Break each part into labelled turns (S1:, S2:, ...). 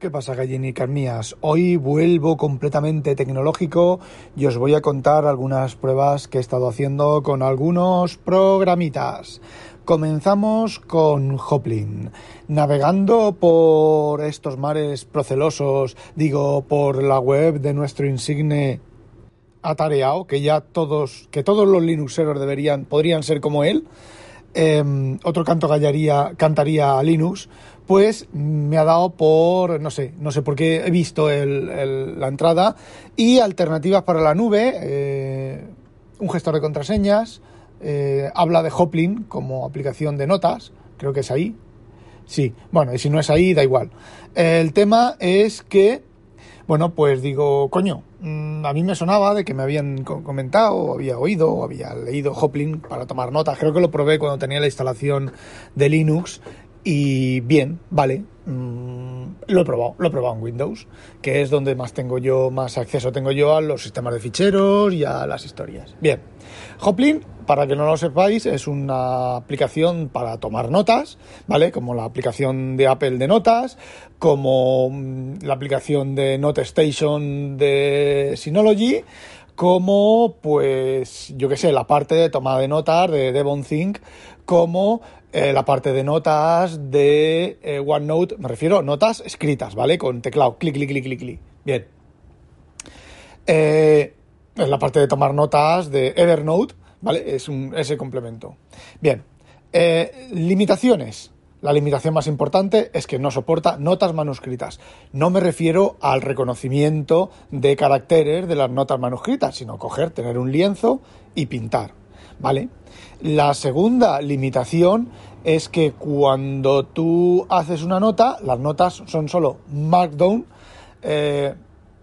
S1: ¿Qué pasa, gallinicas mías? Hoy vuelvo completamente tecnológico y os voy a contar algunas pruebas que he estado haciendo con algunos programitas. Comenzamos con Hoplin. Navegando por estos mares procelosos, digo, por la web de nuestro insigne atareado, que ya todos, que todos los Linuxeros deberían, podrían ser como él. Em, otro canto gallaría, cantaría a Linux, pues me ha dado por, no sé, no sé por qué he visto la entrada y alternativas para la nube, eh, un gestor de contraseñas, eh, habla de Hoplin como aplicación de notas, creo que es ahí. Sí, bueno, y si no es ahí, da igual. El tema es que, bueno, pues digo, coño, mm, a mí me sonaba de que me habían comentado, o había oído, o había leído Hoplin para tomar notas. Creo que lo probé cuando tenía la instalación de Linux y bien, vale. Mm, lo he probado, lo he probado en Windows, que es donde más tengo yo, más acceso tengo yo a los sistemas de ficheros y a las historias. Bien. Hoplin, para que no lo sepáis, es una aplicación para tomar notas, ¿vale? Como la aplicación de Apple de notas, como mm, la aplicación de Note Station de Synology, como, pues, yo qué sé, la parte de toma de notas de DevonThink, como eh, la parte de notas de eh, OneNote, me refiero a notas escritas, ¿vale? Con teclado, clic, clic, clic, clic, clic. Bien. Eh, la parte de tomar notas de Evernote, ¿vale? Es un, ese complemento. Bien. limitaciones. La limitación más importante es que no soporta notas manuscritas. No me refiero al reconocimiento de caracteres de las notas manuscritas, sino coger, tener un lienzo y pintar. ¿Vale? La segunda limitación es que cuando tú haces una nota, las notas son solo Markdown. Eh,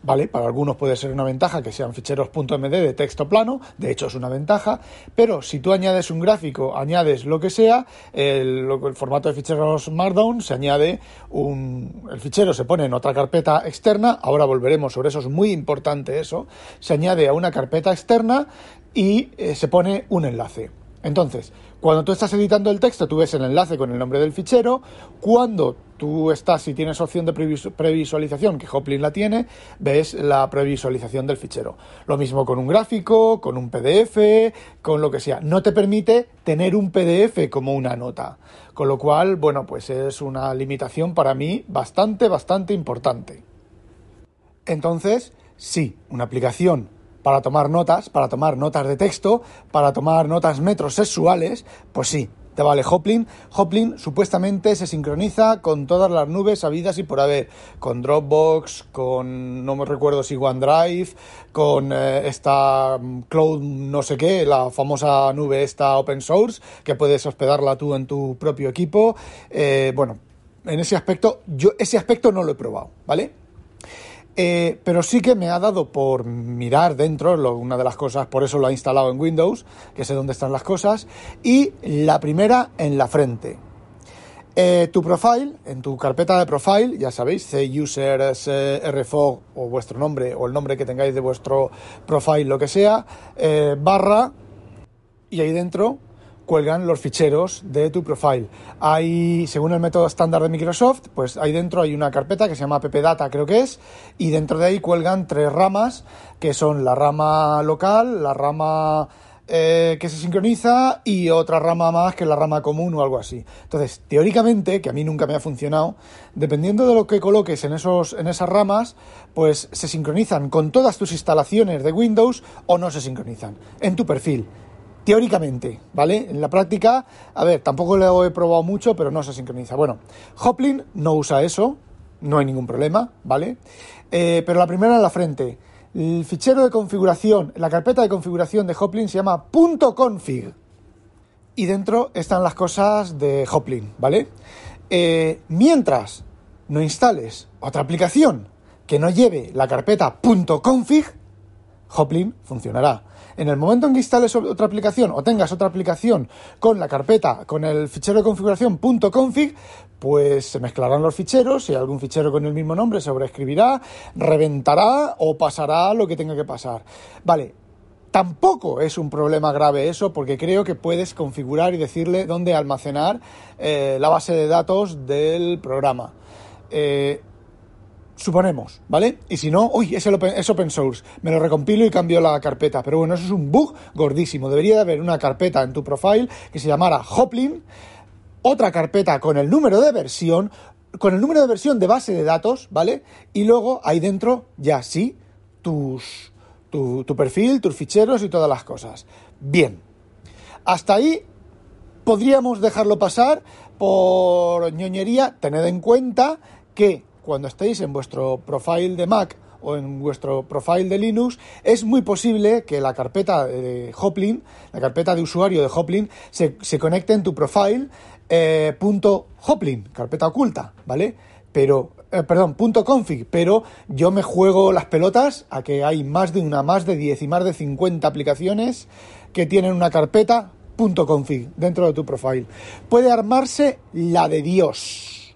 S1: ¿vale? Para algunos puede ser una ventaja que sean ficheros .md de texto plano, de hecho es una ventaja, pero si tú añades un gráfico, añades lo que sea, el, formato de ficheros Markdown se añade un... el fichero se pone en otra carpeta externa, ahora volveremos sobre eso, es muy importante eso, se añade a una carpeta externa y eh, se pone un enlace. Entonces, cuando tú estás editando el texto, tú ves el enlace con el nombre del fichero. Cuando tú estás, si tienes opción de previsualización, que Hoplin la tiene, ves la previsualización del fichero. Lo mismo con un gráfico, con un PDF, con lo que sea. No te permite tener un PDF como una nota. Con lo cual, bueno, pues es una limitación para mí bastante, bastante importante. Entonces, sí, una aplicación para tomar notas, para tomar notas de texto, para tomar notas metrosexuales, pues sí, te vale Hoplin. Hoplin supuestamente se sincroniza con todas las nubes habidas y por haber, con Dropbox, con no me recuerdo si OneDrive, con eh, esta mm, Cloud no sé qué, la famosa nube esta open source, que puedes hospedarla tú en tu propio equipo. Eh, bueno, en ese aspecto, yo ese aspecto no lo he probado, ¿vale? Eh, pero sí que me ha dado por mirar dentro, una de las cosas, por eso lo he instalado en Windows, que sé dónde están las cosas, y la primera en la frente. Eh, tu profile, en tu carpeta de profile, ya sabéis, users, rfog o vuestro nombre o el nombre que tengáis de vuestro profile, lo que sea, eh, barra, y ahí dentro cuelgan los ficheros de tu profile. Hay, según el método estándar de Microsoft, pues ahí dentro hay una carpeta que se llama ppdata, creo que es, y dentro de ahí cuelgan tres ramas, que son la rama local, la rama eh, que se sincroniza y otra rama más que la rama común o algo así. Entonces, teóricamente, que a mí nunca me ha funcionado, dependiendo de lo que coloques en, esos, en esas ramas, pues se sincronizan con todas tus instalaciones de Windows o no se sincronizan en tu perfil teóricamente, ¿vale? En la práctica, a ver, tampoco lo he probado mucho, pero no se sincroniza. Bueno, Hoplin no usa eso, no hay ningún problema, ¿vale? Eh, pero la primera en la frente. El fichero de configuración, la carpeta de configuración de Hoplin se llama .config. Y dentro están las cosas de Hoplin, ¿vale? Eh, mientras no instales otra aplicación que no lleve la carpeta .config, Hoplin funcionará. En el momento en que instales otra aplicación o tengas otra aplicación con la carpeta, con el fichero de configuración .config, pues se mezclarán los ficheros, hay algún fichero con el mismo nombre sobreescribirá, reventará o pasará lo que tenga que pasar. Vale, Tampoco es un problema grave eso porque creo que puedes configurar y decirle dónde almacenar eh, la base de datos del programa. Eh, Suponemos, ¿vale? Y si no, uy, es, es open source, me lo recompilo y cambio la carpeta. Pero bueno, eso es un bug gordísimo. Debería de haber una carpeta en tu profile que se llamara Hoplin, otra carpeta con el número de versión, con el número de versión de base de datos, ¿vale? Y luego ahí dentro ya sí, tus, tu, tu perfil, tus ficheros y todas las cosas. Bien, hasta ahí podríamos dejarlo pasar por ñoñería. Tened en cuenta que cuando estéis en vuestro profile de Mac o en vuestro profile de Linux, es muy posible que la carpeta de Hoplin, la carpeta de usuario de Hoplin, se, conecte en tu profile eh, punto Hoplin, carpeta oculta, ¿vale? Pero, eh, perdón, punto config, pero yo me juego las pelotas a que hay más de una, más de 10 y más de 50 aplicaciones que tienen una carpeta punto config dentro de tu profile. Puede armarse la de Dios.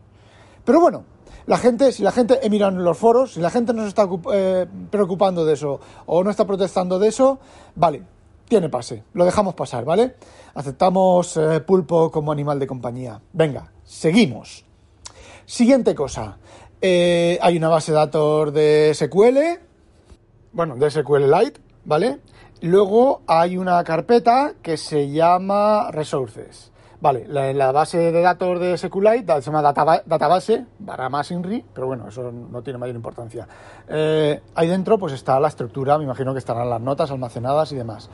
S1: Pero bueno, la gente, si la gente he mirado en los foros, si la gente no se está eh, preocupando de eso o no está protestando de eso, vale, tiene pase, lo dejamos pasar, ¿vale? Aceptamos eh, pulpo como animal de compañía. Venga, seguimos. Siguiente cosa. Eh, hay una base de datos de SQL, bueno, de SQLite, ¿vale? Luego hay una carpeta que se llama Resources. Vale, la, base de datos de SQLite se llama database para más INRI, pero bueno, eso no tiene mayor importancia. Eh, ahí dentro pues está la estructura, me imagino que estarán las notas almacenadas y demás.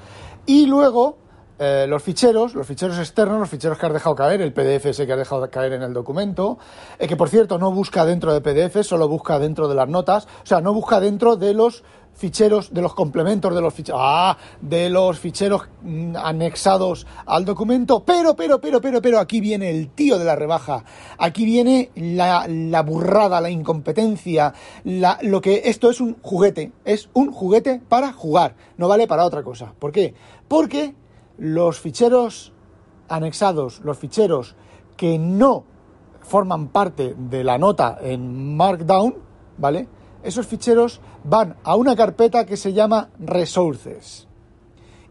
S1: Y luego eh, los ficheros, los ficheros externos, los ficheros que has dejado caer, el PDF ese que has dejado caer en el documento, eh, que por cierto no busca dentro de PDF, solo busca dentro de las notas, o sea, no busca dentro de los ficheros, de los complementos de los ficheros, ah, de los ficheros mm, anexados al documento, pero, pero, pero, pero, pero, aquí viene el tío de la rebaja, aquí viene la, la burrada, la incompetencia, la, lo que esto es un juguete, es un juguete para jugar, no vale para otra cosa. ¿Por qué? Porque los ficheros anexados, los ficheros que no forman parte de la nota en Markdown, ¿vale? Esos ficheros van a una carpeta que se llama resources.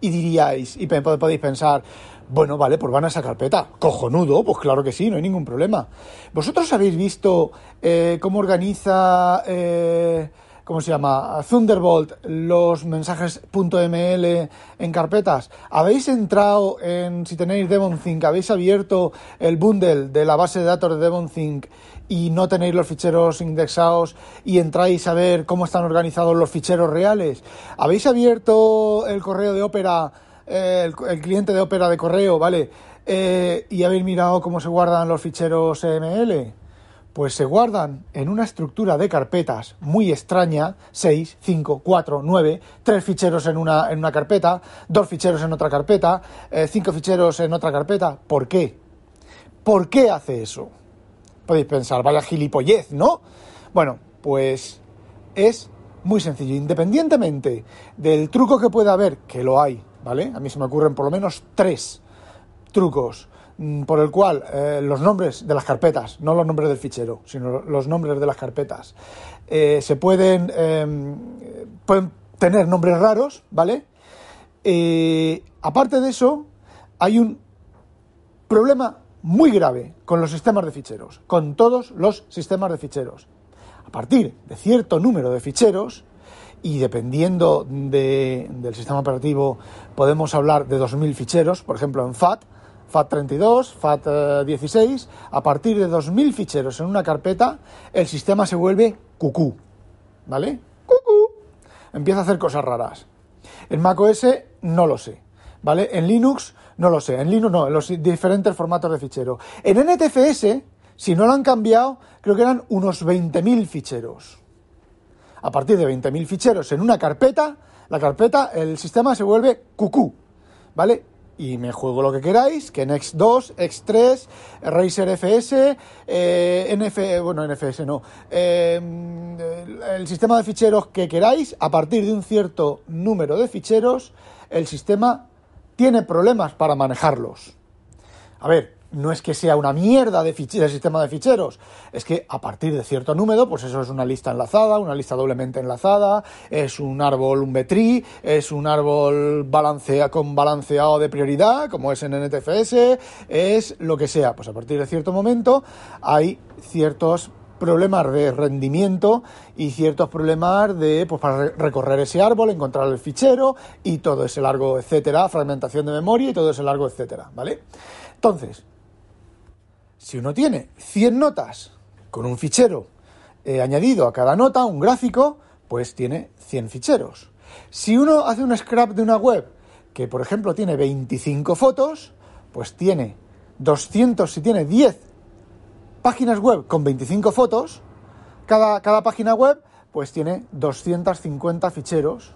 S1: Y diríais, y podéis pensar, bueno, vale, pues van a esa carpeta. Cojonudo, pues claro que sí, no hay ningún problema. ¿Vosotros habéis visto eh, cómo organiza, eh, cómo se llama, Thunderbolt los mensajes .ml en carpetas? ¿Habéis entrado en, si tenéis DevonThink, habéis abierto el bundle de la base de datos de DevonThink y no tenéis los ficheros indexados y entráis a ver cómo están organizados los ficheros reales. ¿Habéis abierto el correo de Opera, eh, el, cliente de Opera de correo, ¿vale? Eh, y habéis mirado cómo se guardan los ficheros EML. Pues se guardan en una estructura de carpetas muy extraña, 6, 5, 4, 9, 3 ficheros en una, en una carpeta, 2 ficheros en otra carpeta, 5 eh, ficheros en otra carpeta. ¿Por qué? ¿Por qué hace eso? podéis pensar, vaya gilipollez, ¿no? Bueno, pues es muy sencillo. Independientemente del truco que pueda haber, que lo hay, ¿vale? A mí se me ocurren por lo menos tres trucos por el cual eh, los nombres de las carpetas, no los nombres del fichero, sino los nombres de las carpetas, eh, se pueden, em, pueden tener nombres raros, ¿vale? Eh, aparte de eso, hay un problema muy grave con los sistemas de ficheros, con todos los sistemas de ficheros. A partir de cierto número de ficheros, y dependiendo del sistema operativo podemos hablar de 2.000 ficheros, por ejemplo en FAT, FAT32, FAT16, a partir de 2.000 ficheros en una carpeta, el sistema se vuelve cucú, ¿vale? Cucú. Empieza a hacer cosas raras. En macOS no lo sé, ¿vale? En Linux no lo sé, en Linux no, en los diferentes formatos de fichero. En NTFS, si no lo han cambiado, creo que eran unos 20.000 ficheros. A partir de 20.000 ficheros en una carpeta, la carpeta, el sistema se vuelve cucú, ¿vale? Y me juego lo que queráis, que en X2, X3, Razer FS, eh, NF, bueno, NFS no, eh, el sistema de ficheros que queráis, a partir de un cierto número de ficheros, el sistema tiene problemas para manejarlos. A ver, no es que sea una mierda de, sistema de ficheros, es que a partir de cierto número, pues eso es una lista enlazada, una lista doblemente enlazada, es un árbol, un betrí, es un árbol balancea, con balanceado de prioridad, como es en NTFS, es lo que sea. Pues a partir de cierto momento hay ciertos problemas de rendimiento y ciertos problemas de, pues para recorrer ese árbol, encontrar el fichero y todo ese largo, etcétera, fragmentación de memoria y todo ese largo, etcétera, ¿vale? Entonces, si uno tiene 100 notas con un fichero eh, añadido a cada nota, un gráfico, pues tiene 100 ficheros. Si uno hace un scrap de una web que, por ejemplo, tiene 25 fotos, pues tiene 200, si tiene 10 páginas web con 25 fotos, cada, cada página web pues tiene 250 ficheros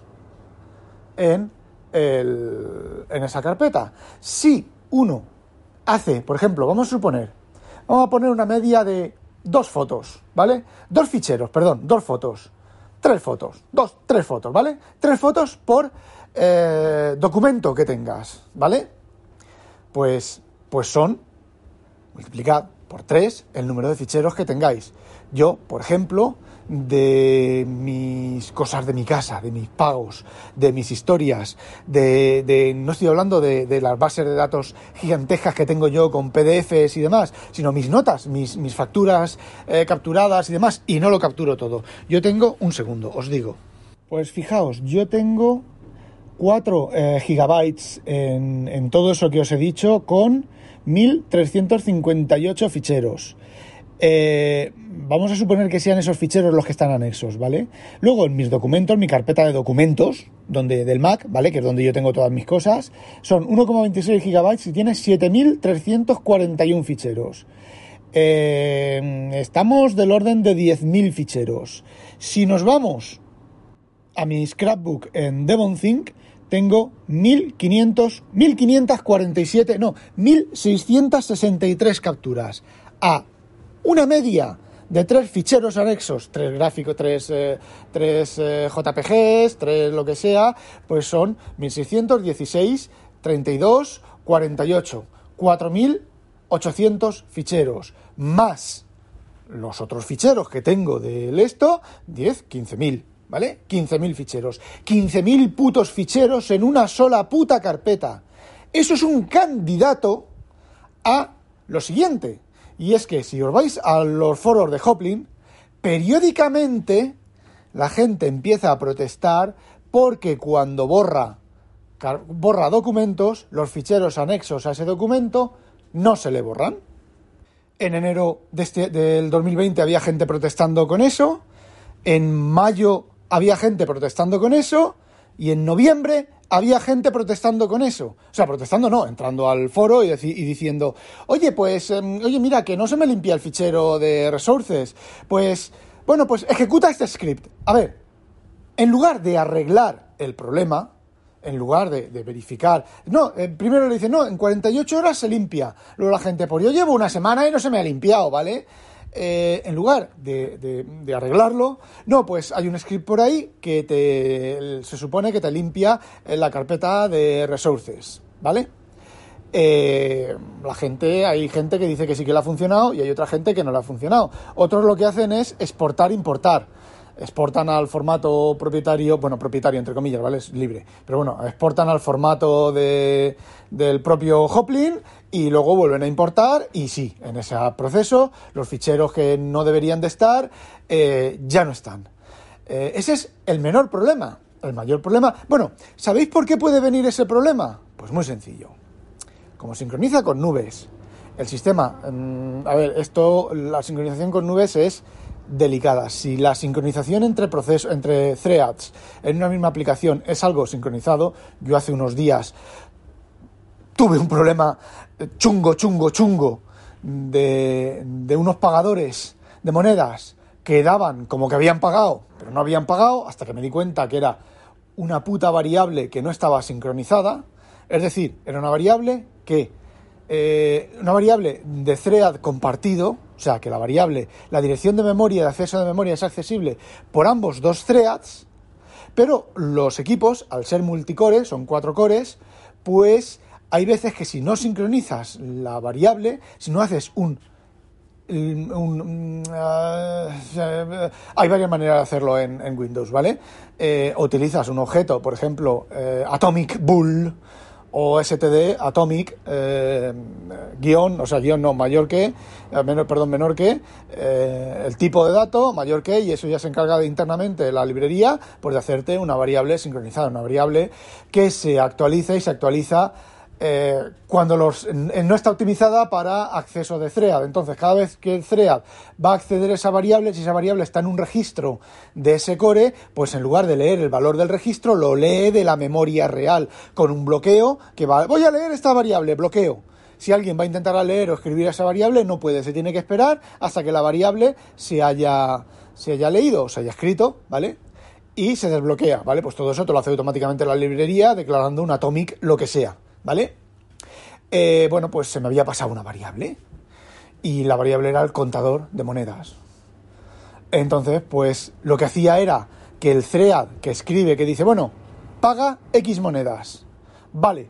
S1: en, el, en esa carpeta. Si uno hace, por ejemplo, vamos a suponer, vamos a poner una media de dos fotos, ¿vale? Dos ficheros, perdón, dos fotos. Tres fotos, dos, tres fotos, ¿vale? Tres fotos por eh, documento que tengas, ¿vale? Pues, pues son, multiplicad por tres el número de ficheros que tengáis. Yo, por ejemplo, de mis cosas de mi casa, de mis pagos, de mis historias, de, no estoy hablando de, las bases de datos gigantescas que tengo yo con PDFs y demás, sino mis notas, mis, mis facturas eh, capturadas y demás, y no lo capturo todo. Yo tengo un segundo, os digo. Pues fijaos, yo tengo 4 eh, gigabytes en, en, todo eso que os he dicho con 1358 ficheros. Eh, vamos a suponer que sean esos ficheros los que están anexos, ¿vale? Luego en mis documentos, mi carpeta de documentos, donde del Mac, ¿vale? Que es donde yo tengo todas mis cosas, son 1,26 gigabytes y tiene 7341 ficheros. Eh, estamos del orden de 10.000 ficheros. Si nos vamos a mi scrapbook en DevonThink, tengo 1500, 1547, no, 1663 capturas a una media de tres ficheros anexos, tres gráficos, tres, eh, tres eh, JPGs, tres lo que sea, pues son 1616, 32, 48, 4800 ficheros, más los otros ficheros que tengo del esto, 10, 15.000. ¿vale? 15.000 ficheros. 15.000 putos ficheros en una sola puta carpeta. Eso es un candidato a lo siguiente. Y es que si os vais a los foros de Hoplin, periódicamente la gente empieza a protestar porque cuando borra, borra documentos, los ficheros anexos a ese documento no se le borran. En enero de este, del 2020 había gente protestando con eso. En mayo había gente protestando con eso y en noviembre había gente protestando con eso. O sea, protestando no, entrando al foro y, diciendo, oye, pues, em, oye, mira, que no se me limpia el fichero de resources. Pues, bueno, pues ejecuta este script. A ver, en lugar de arreglar el problema, en lugar de, verificar. No, eh, primero le dice, no, en 48 horas se limpia. Luego la gente, pues yo llevo una semana y no se me ha limpiado, ¿vale? Eh, en lugar de, arreglarlo, no, pues hay un script por ahí que te, se supone que te limpia la carpeta de resources, ¿vale? Eh, la gente, hay gente que dice que sí que le ha funcionado y hay otra gente que no le ha funcionado. Otros lo que hacen es exportar, importar exportan al formato propietario, bueno, propietario entre comillas, ¿vale? Es libre, pero bueno, exportan al formato de, del propio Hoplin y luego vuelven a importar y sí, en ese proceso los ficheros que no deberían de estar eh, ya no están. Eh, ese es el menor problema. El mayor problema, bueno, ¿sabéis por qué puede venir ese problema? Pues muy sencillo. Como sincroniza con nubes, el sistema, mm, a ver, esto, la sincronización con nubes es delicada. Si la sincronización entre procesos, entre threads en una misma aplicación es algo sincronizado, yo hace unos días tuve un problema chungo, chungo, chungo de, de unos pagadores de monedas que daban como que habían pagado, pero no habían pagado, hasta que me di cuenta que era una puta variable que no estaba sincronizada. Es decir, era una variable que eh, una variable de thread compartido, sea que la variable, la dirección de memoria, de acceso de memoria es accesible por ambos dos threads, pero los equipos, al ser multicore, son cuatro cores, pues hay veces que si no sincronizas la variable, si no haces un uh, hay varias maneras de hacerlo en, Windows, ¿vale? Eh, utilizas un objeto, por ejemplo, Atomic Bull, o STD Atomic eh, guion, o sea, guion no, mayor que, eh, menor, perdón, menor que, eh, el tipo de dato, mayor que, y eso ya se encarga de internamente la librería, pues de hacerte una variable sincronizada, una variable que se actualiza y se actualiza eh, cuando los, no está optimizada para acceso de thread. Entonces, cada vez que el thread va a acceder a esa variable, si esa variable está en un registro de ese core, pues en lugar de leer el valor del registro, lo lee de la memoria real, con un bloqueo que va, voy a leer esta variable, bloqueo. Si alguien va a intentar leer o escribir esa variable, no puede, se tiene que esperar hasta que la variable se haya, se haya leído o se haya escrito, ¿vale? Y se desbloquea, ¿vale? Pues todo eso te lo hace automáticamente la librería declarando un atomic lo que sea. ¿Vale? Eh, bueno, pues se me había pasado una variable y la variable era el contador de monedas. Entonces, pues lo que hacía era que el thread que escribe, que dice, bueno, paga X monedas. Vale,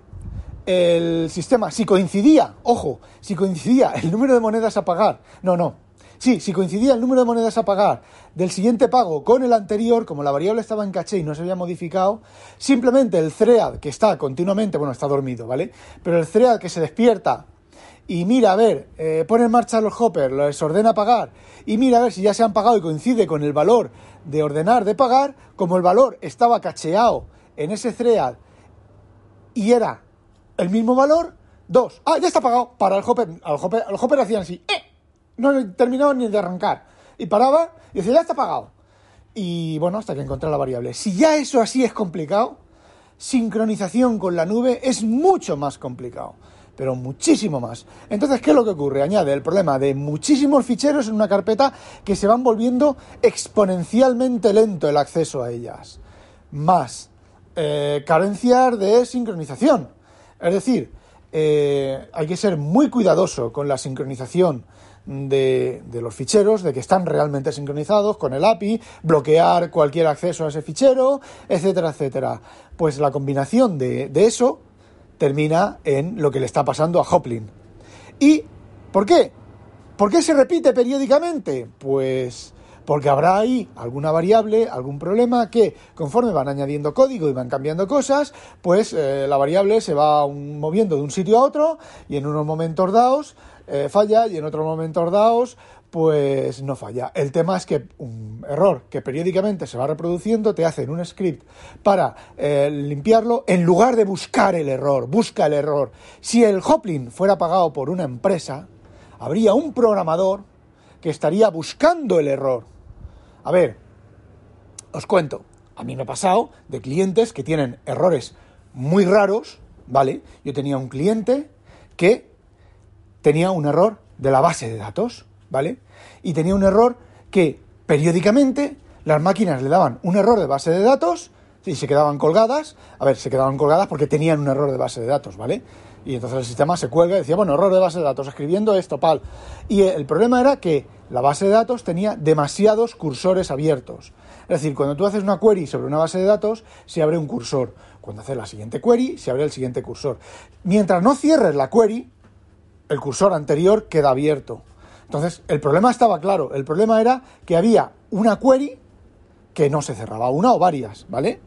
S1: el sistema, si coincidía, ojo, si coincidía el número de monedas a pagar, no, no, Sí, si coincidía el número de monedas a pagar del siguiente pago con el anterior, como la variable estaba en caché y no se había modificado, simplemente el thread que está continuamente, bueno, está dormido, ¿vale? Pero el thread que se despierta y mira a ver, eh, pone en marcha los hoppers, les ordena pagar y mira a ver si ya se han pagado y coincide con el valor de ordenar de pagar, como el valor estaba cacheado en ese thread y era el mismo valor, dos, ah, ya está pagado, para el hopper, al hopper, al hopper hacían así, ¡eh! No terminaba ni de arrancar. Y paraba y decía, ya está pagado. Y bueno, hasta que encontré la variable. Si ya eso así es complicado, sincronización con la nube es mucho más complicado. Pero muchísimo más. Entonces, ¿qué es lo que ocurre? Añade el problema de muchísimos ficheros en una carpeta que se van volviendo exponencialmente lento el acceso a ellas. Más eh, carencias de sincronización. Es decir, eh, hay que ser muy cuidadoso con la sincronización de, los ficheros, de que están realmente sincronizados con el API, bloquear cualquier acceso a ese fichero, etcétera, etcétera. Pues la combinación de, de eso termina en lo que le está pasando a Hoplin. ¿Y por qué? ¿Por qué se repite periódicamente? Pues porque habrá ahí alguna variable, algún problema que conforme van añadiendo código y van cambiando cosas, pues eh, la variable se va moviendo de un sitio a otro y en unos momentos dados eh, falla y en otros momentos dados pues no falla. El tema es que un error que periódicamente se va reproduciendo te hace en un script para eh, limpiarlo en lugar de buscar el error, busca el error. Si el Hoplin fuera pagado por una empresa, habría un programador que estaría buscando el error. A ver, os cuento, a mí me ha pasado de clientes que tienen errores muy raros, ¿vale? Yo tenía un cliente que tenía un error de la base de datos, ¿vale? Y tenía un error que periódicamente las máquinas le daban un error de base de datos y se quedaban colgadas. A ver, se quedaban colgadas porque tenían un error de base de datos, ¿vale? Y entonces el sistema se cuelga y decía, bueno, error de base de datos, escribiendo esto, pal. Y el problema era que la base de datos tenía demasiados cursores abiertos. Es decir, cuando tú haces una query sobre una base de datos, se abre un cursor. Cuando haces la siguiente query, se abre el siguiente cursor. Mientras no cierres la query, el cursor anterior queda abierto. Entonces, el problema estaba claro. El problema era que había una query que no se cerraba, una o varias, ¿vale?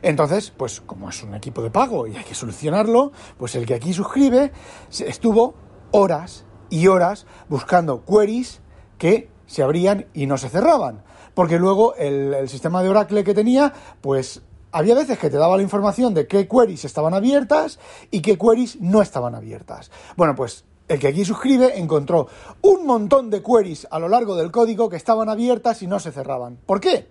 S1: Entonces, pues como es un equipo de pago y hay que solucionarlo, pues el que aquí suscribe estuvo horas y horas buscando queries que se abrían y no se cerraban. Porque luego el, sistema de Oracle que tenía, pues había veces que te daba la información de qué queries estaban abiertas y qué queries no estaban abiertas. Bueno, pues el que aquí suscribe encontró un montón de queries a lo largo del código que estaban abiertas y no se cerraban. ¿Por qué?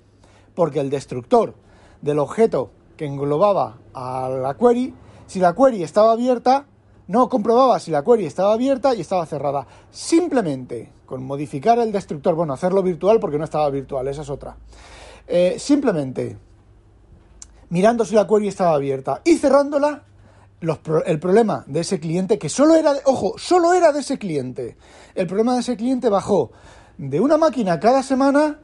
S1: Porque el destructor del objeto que englobaba a la query, si la query estaba abierta, no comprobaba si la query estaba abierta y estaba cerrada. Simplemente con modificar el destructor, bueno, hacerlo virtual porque no estaba virtual, esa es otra. Eh, simplemente mirando si la query estaba abierta y cerrándola, el problema de ese cliente, que solo era, de, ojo, solo era de ese cliente, el problema de ese cliente bajó de una máquina cada semana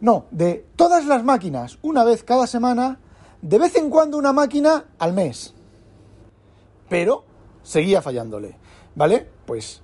S1: no, de todas las máquinas, una vez cada semana, de vez en cuando una máquina al mes. Pero seguía fallándole. ¿Vale? Pues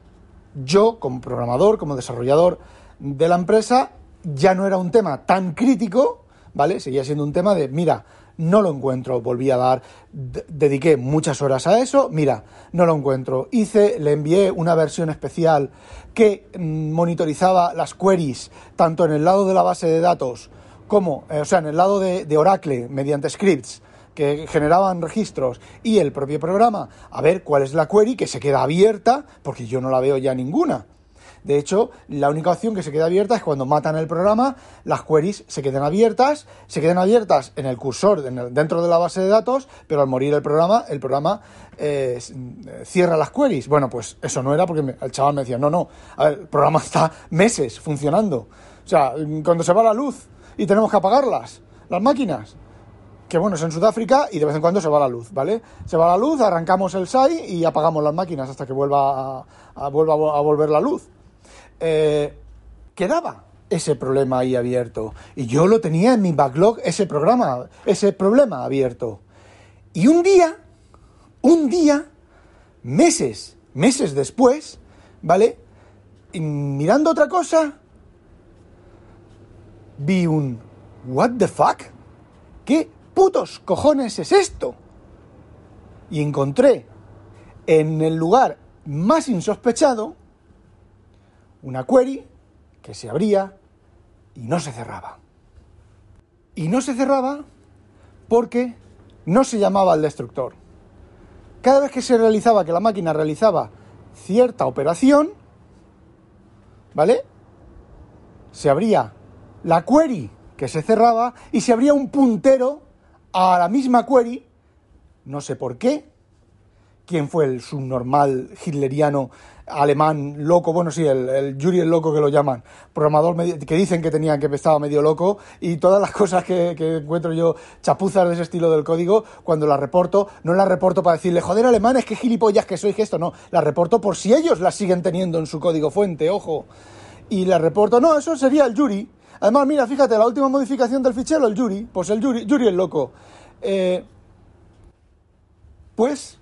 S1: yo, como programador, como desarrollador de la empresa, ya no era un tema tan crítico, ¿vale? Seguía siendo un tema de, mira, no lo encuentro. Volví a dar, dediqué muchas horas a eso, mira, no lo encuentro. Hice, le envié una versión especial que mm, monitorizaba las queries tanto en el lado de la base de datos como, eh, o sea, en el lado de, de Oracle mediante scripts que generaban registros y el propio programa a ver cuál es la query que se queda abierta porque yo no la veo ya ninguna. De hecho, la única opción que se queda abierta es cuando matan el programa, las queries se quedan abiertas, se quedan abiertas en el cursor, dentro de la base de datos, pero al morir el programa, el programa eh, cierra las queries. Bueno, pues eso no era porque el chaval me decía, no, no, el programa está meses funcionando. O sea, cuando se va la luz y tenemos que apagarlas, las máquinas, que bueno, es en Sudáfrica y de vez en cuando se va la luz, ¿vale? Se va la luz, arrancamos el SAI y apagamos las máquinas hasta que vuelva a, vuelva a volver la luz. Eh, quedaba ese problema ahí abierto. Y yo lo tenía en mi backlog, ese programa, ese problema abierto. Y un día, un día, meses, meses después, ¿vale? mirando otra cosa, vi un ¿What the fuck? ¿Qué putos cojones es esto? Y encontré en el lugar más insospechado una query que se abría y no se cerraba. Y no se cerraba porque no se llamaba al destructor. Cada vez que se realizaba, que la máquina realizaba cierta operación, ¿vale? Se abría la query que se cerraba y se abría un puntero a la misma query, no sé por qué, quién fue el subnormal hitleriano alemán loco, bueno, sí, el, el Yuri el loco que lo llaman, programador que dicen que tenía, que estaba medio loco, y todas las cosas que, encuentro yo chapuzas de ese estilo del código, cuando las reporto, no las reporto para decirle, joder, alemanes, qué gilipollas que soy, que esto, no, las reporto por si ellos las siguen teniendo en su código fuente, ojo. Y las reporto, no, eso sería el Yuri. Además, mira, fíjate, la última modificación del fichero, el Yuri, pues el Yuri, Yuri el loco. Eh, pues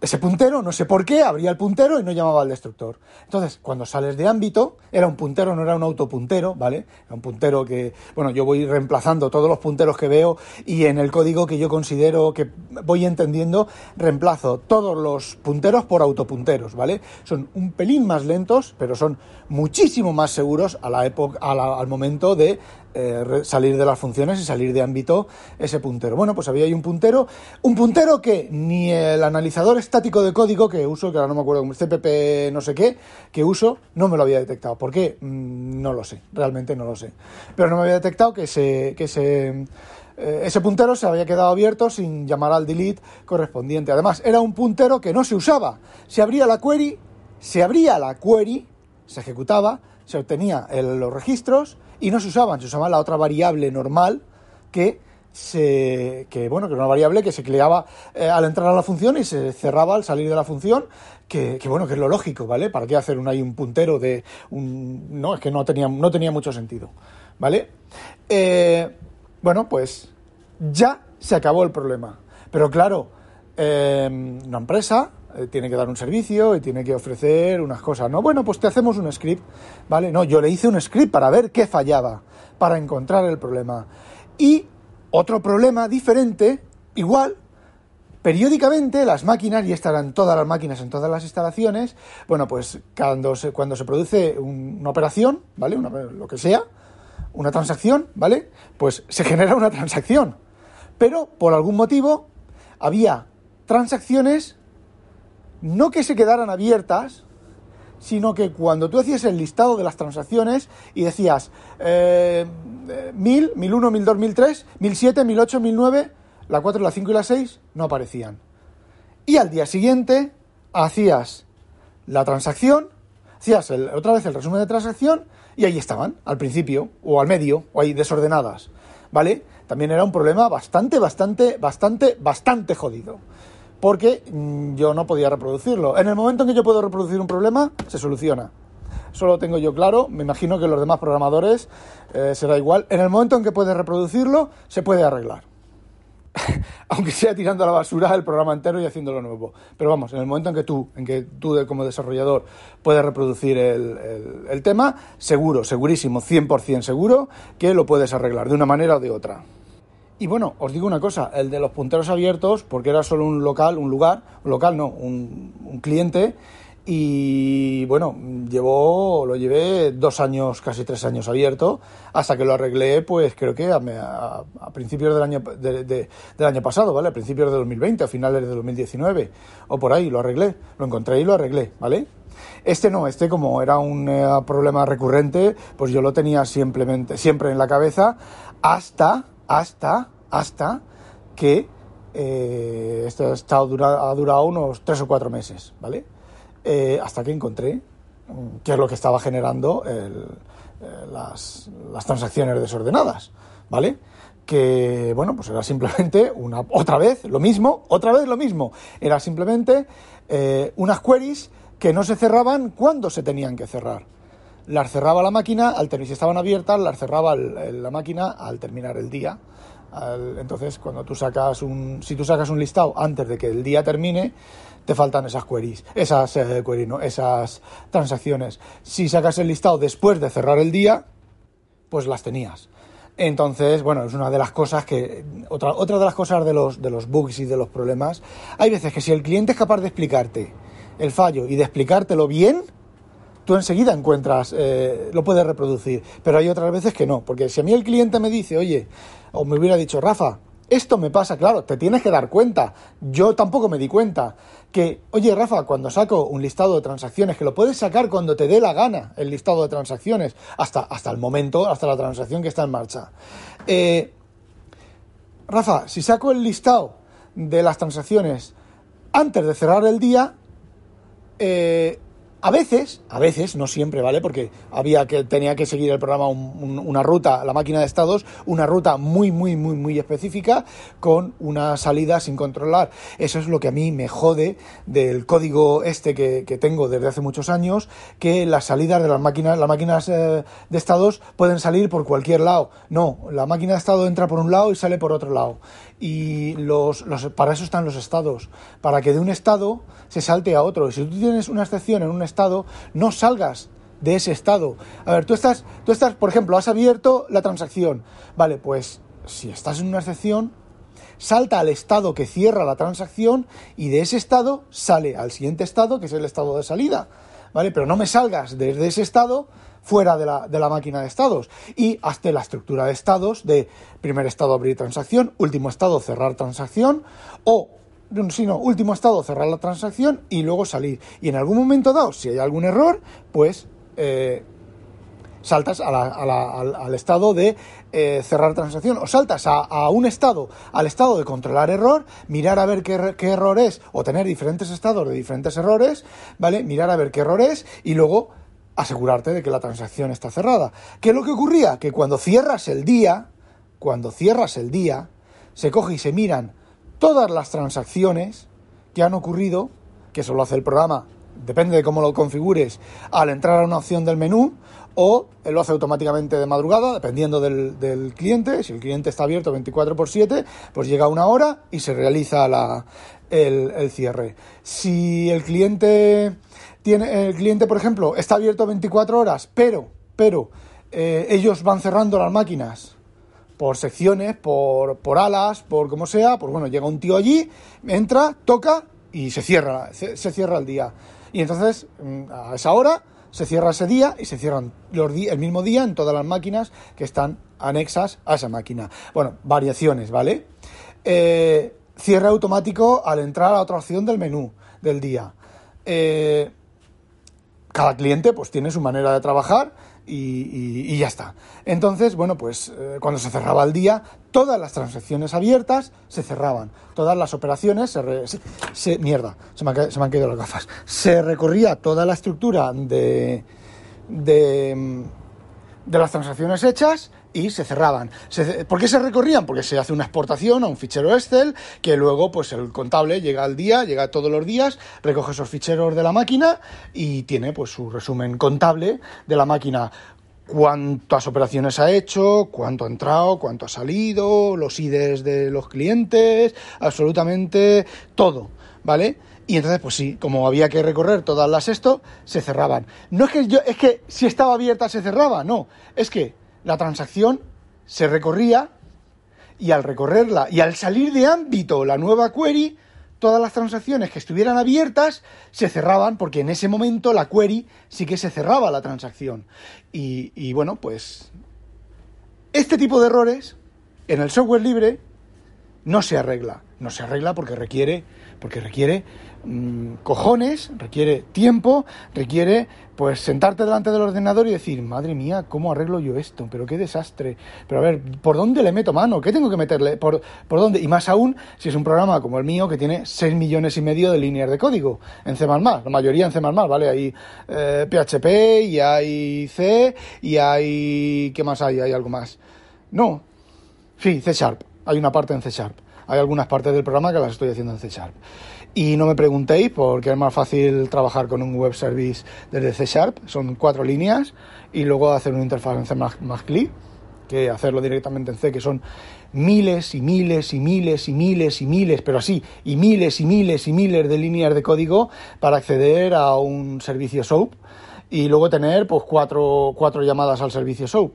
S1: ese puntero, no sé por qué, abría el puntero y no llamaba al destructor. Entonces, cuando sales de ámbito, era un puntero, no era un autopuntero, ¿vale? Era un puntero que, bueno, yo voy reemplazando todos los punteros que veo y en el código que yo considero que voy entendiendo, reemplazo todos los punteros por autopunteros, ¿vale? Son un pelín más lentos, pero son muchísimo más seguros a la época, al momento de eh, salir de las funciones y salir de ámbito ese puntero. Bueno, pues había ahí un puntero, un puntero que ni el analizador estático de código que uso, que ahora no me acuerdo, CPP no sé qué, que uso, no me lo había detectado. ¿Por qué? Mm, no lo sé, realmente no lo sé. Pero no me había detectado que ese, que ese, eh, ese puntero se había quedado abierto sin llamar al delete correspondiente. Además, era un puntero que no se usaba. Se abría la query, se abría la query, se ejecutaba, se obtenía los registros y no se usaban, se usaba la otra variable normal que se, que bueno, que era una variable que se creaba eh, al entrar a la función y se cerraba al salir de la función, que, que, bueno, que es lo lógico, ¿vale? ¿Para qué hacer un, ahí un puntero de un... No, es que no tenía, no tenía mucho sentido, ¿vale? Eh, bueno, pues ya se acabó el problema. Pero claro, eh, una empresa eh, tiene que dar un servicio y tiene que ofrecer unas cosas, ¿no? Bueno, pues te hacemos un script, ¿vale? No, yo le hice un script para ver qué fallaba, para encontrar el problema. Y otro problema diferente, igual, periódicamente las máquinas, y estarán todas las máquinas en todas las instalaciones, bueno, pues cuando se, cuando se produce una operación, ¿vale? lo que sea, una transacción, ¿vale? Pues se genera una transacción. Pero por algún motivo había transacciones no que se quedaran abiertas, sino que cuando tú hacías el listado de las transacciones y decías eh, 1000, 1001, 1002, 1003, 1007, 1008, 1009, la 4, la 5 y la 6 no aparecían. Y al día siguiente hacías la transacción, hacías otra vez el resumen de transacción y ahí estaban, al principio, o al medio, o ahí desordenadas. ¿Vale? También era un problema bastante, bastante, bastante, bastante jodido porque mm, yo no podía reproducirlo. En el momento en que yo puedo reproducir un problema, se soluciona. Eso lo tengo yo claro, me imagino que los demás programadores eh, será igual. En el momento en que puedes reproducirlo, se puede arreglar. Aunque sea tirando a la basura el programa entero y haciéndolo nuevo. Pero vamos, en el momento en que tú, en que tú como desarrollador puedes reproducir el, el tema, seguro, segurísimo, 100% seguro que lo puedes arreglar de una manera o de otra. Y bueno, os digo una cosa, el de los punteros abiertos, porque era solo un local, un lugar, un local no, un, cliente, y bueno, llevó, lo llevé dos años, casi tres años abierto, hasta que lo arreglé, pues creo que a, a, principios del año, de, del año pasado, ¿vale? A principios de 2020, a finales de 2019, o por ahí, lo arreglé, lo encontré y lo arreglé, ¿vale? Este no, este como era un eh, problema recurrente, pues yo lo tenía simplemente, siempre en la cabeza, hasta, hasta, hasta que eh, esto ha, estado, ha durado unos tres o cuatro meses, ¿vale? Eh, hasta que encontré mm, qué es lo que estaba generando eh, las, transacciones desordenadas, ¿vale? Que, bueno, pues era simplemente una, otra vez lo mismo, otra vez lo mismo. Era simplemente unas queries que no se cerraban cuando se tenían que cerrar. Las cerraba la máquina, al si estaban abiertas, las cerraba la máquina al terminar el día. entonces, cuando tú sacas un, si tú sacas un listado antes de que el día termine, te faltan esas queries, esas, eh, esas transacciones. Si sacas el listado después de cerrar el día, pues las tenías. Entonces, bueno, es una de las cosas que. Otra, otra de las cosas de los, de los bugs y de los problemas. Hay veces que si el cliente es capaz de explicarte el fallo y de explicártelo bien, tú enseguida encuentras, eh, lo puedes reproducir. Pero hay otras veces que no. Porque si a mí el cliente me dice, oye, o me hubiera dicho, Rafa, esto me pasa, claro, te tienes que dar cuenta. Yo tampoco me di cuenta que, oye Rafa, cuando saco un listado de transacciones, que lo puedes sacar cuando te dé la gana el listado de transacciones, hasta, hasta el momento, hasta la transacción que está en marcha. Eh, Rafa, si saco el listado de las transacciones antes de cerrar el día, eh, a veces, a veces, no siempre, ¿vale? Porque había que, tenía que seguir el programa una ruta, la máquina de estados, una ruta muy, muy, muy, muy específica con una salida sin controlar. Eso es lo que a mí me jode del código este que, tengo desde hace muchos años, que las salidas de las máquinas, las máquinas eh, de estados pueden salir por cualquier lado. No, la máquina de estado entra por un lado y sale por otro lado. Y los, los, para eso están los estados, para que de un estado se salte a otro. Y si tú tienes una excepción en un estado, no salgas de ese estado. A ver, tú estás, tú estás, por ejemplo, has abierto la transacción. Vale, pues si estás en una excepción, salta al estado que cierra la transacción y de ese estado sale al siguiente estado, que es el estado de salida. ¿Vale? Pero no me salgas desde ese estado fuera de la, de la máquina de estados y hazte la estructura de estados de primer estado abrir transacción, último estado cerrar transacción o sino último estado, cerrar la transacción y luego salir. Y en algún momento dado, si hay algún error, pues eh, saltas al, estado de eh, cerrar transacción o saltas a, un estado, al estado de controlar error, mirar a ver qué, qué, error es o tener diferentes estados de diferentes errores, ¿vale? Mirar a ver qué error es y luego asegurarte de que la transacción está cerrada. ¿Qué es lo que ocurría? Que cuando cierras el día, cuando cierras el día, se coge y se miran todas las transacciones que han ocurrido, que eso lo hace el programa, depende de cómo lo configures, al entrar a una opción del menú, o lo hace automáticamente de madrugada, dependiendo del, cliente. Si el cliente está abierto 24 por 7, pues llega una hora y se realiza la, el, cierre. Si el cliente tiene, el cliente, por ejemplo, está abierto 24 horas, pero, pero eh, ellos van cerrando las máquinas por secciones, por, por alas, por como sea, pues bueno, llega un tío allí, entra, toca y se cierra, se, cierra el día. Y entonces, mm, a esa hora, se cierra ese día y se cierran los el mismo día en todas las máquinas que están anexas a esa máquina. Bueno, variaciones, ¿vale? Eh, cierre automático al entrar a otra opción del menú del día. Eh, cada cliente pues tiene su manera de trabajar y, ya está. Entonces, bueno, pues eh, cuando se cerraba el día, todas las transacciones abiertas se cerraban, todas las operaciones se... mierda, se me, han, se me, han, caído las gafas. Se recorría toda la estructura de, de, de las transacciones hechas y se cerraban. ¿Por qué se recorrían? Porque se hace una exportación a un fichero Excel que luego pues el contable llega al día, llega todos los días, recoge esos ficheros de la máquina y tiene pues su resumen contable de la máquina cuántas operaciones ha hecho, cuánto ha entrado, cuánto ha salido, los IDs de los clientes, absolutamente todo, ¿vale? Y entonces, pues sí, como había que recorrer todas las esto, se cerraban. No es que yo, es que si estaba abierta se cerraba, no, es que la transacción se recorría y al recorrerla y al salir de ámbito la nueva query, todas las transacciones que estuvieran abiertas se cerraban porque en ese momento la query sí que se cerraba la transacción. Y, bueno, pues este tipo de errores en el software libre no se arregla. No se arregla porque requiere, porque requiere mm, cojones, requiere tiempo, requiere pues sentarte delante del ordenador y decir, madre mía, ¿cómo arreglo yo esto? Pero qué desastre. Pero a ver, ¿por dónde le meto mano? ¿Qué tengo que meterle? ¿Por, por dónde? Y más aún si es un programa como el mío que tiene 6 millones y medio de líneas de código en C++, la mayoría en C++, ¿vale? Hay PHP eh, y hay C y hay... ¿qué más hay? Hay algo más. No. Sí, C Sharp. Hay una parte en C Sharp. Hay algunas partes del programa que las estoy haciendo en C Sharp. Y no me preguntéis porque es más fácil trabajar con un web service desde C Sharp. Son cuatro líneas y luego hacer una interfaz en C más, más que hacerlo directamente en C, que son miles y miles y miles y miles y miles, pero así, y miles y miles y miles de líneas de código para acceder a un servicio SOAP y luego tener pues cuatro, cuatro llamadas al servicio SOAP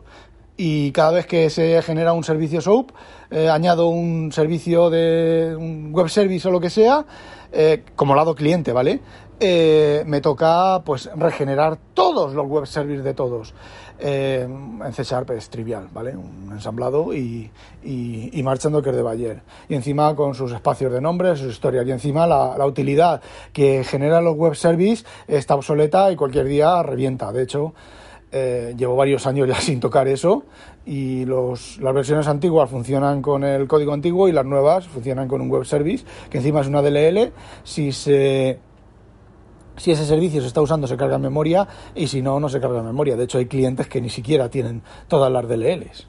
S1: y cada vez que se genera un servicio SOAP, eh, añado un servicio de un web service o lo que sea, eh, como lado cliente, ¿vale? Eh, me toca pues regenerar todos los web services de todos. en C Sharp es trivial, ¿vale? Un ensamblado y, y, marchando que es de Bayer. Y encima con sus espacios de nombre, sus historias. Y encima la, la utilidad que genera los web services está obsoleta y cualquier día revienta. De hecho, eh, llevo varios años ya sin tocar eso y los, las versiones antiguas funcionan con el código antiguo y las nuevas funcionan con un web service que encima es una DLL. Si se si ese servicio se está usando se carga en memoria y si no, no se carga en memoria. De hecho, hay clientes que ni siquiera tienen todas las DLLs.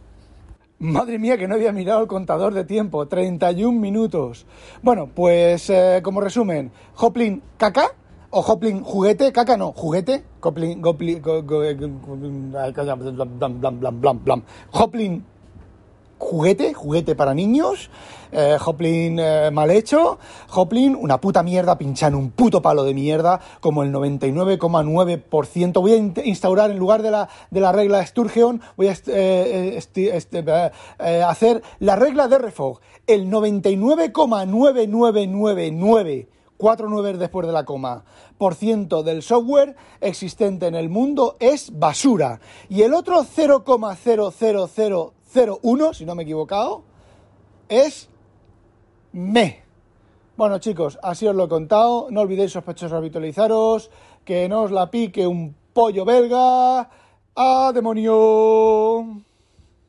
S1: Madre mía, que no había mirado el contador de tiempo. 31 minutos. Bueno, pues eh, como resumen, Hoplin caca o Hoplin juguete, caca no, juguete, Hoplin, Hoplin juguete, juguete para niños, eh, Hoplin eh, mal hecho, Hoplin una puta mierda pinchando un puto palo de mierda como el 99,9%. Voy a instaurar en lugar de la, de la regla Sturgeon, voy a eh, hacer la regla de Refog, el 99,9999 cuatro nueve después de la coma, por ciento del software existente en el mundo es basura. Y el otro 0,00001, si no me he equivocado, es me. Bueno chicos, así os lo he contado. No olvidéis sospechosos habitualizaros, que no os la pique un pollo belga. ¡A demonio!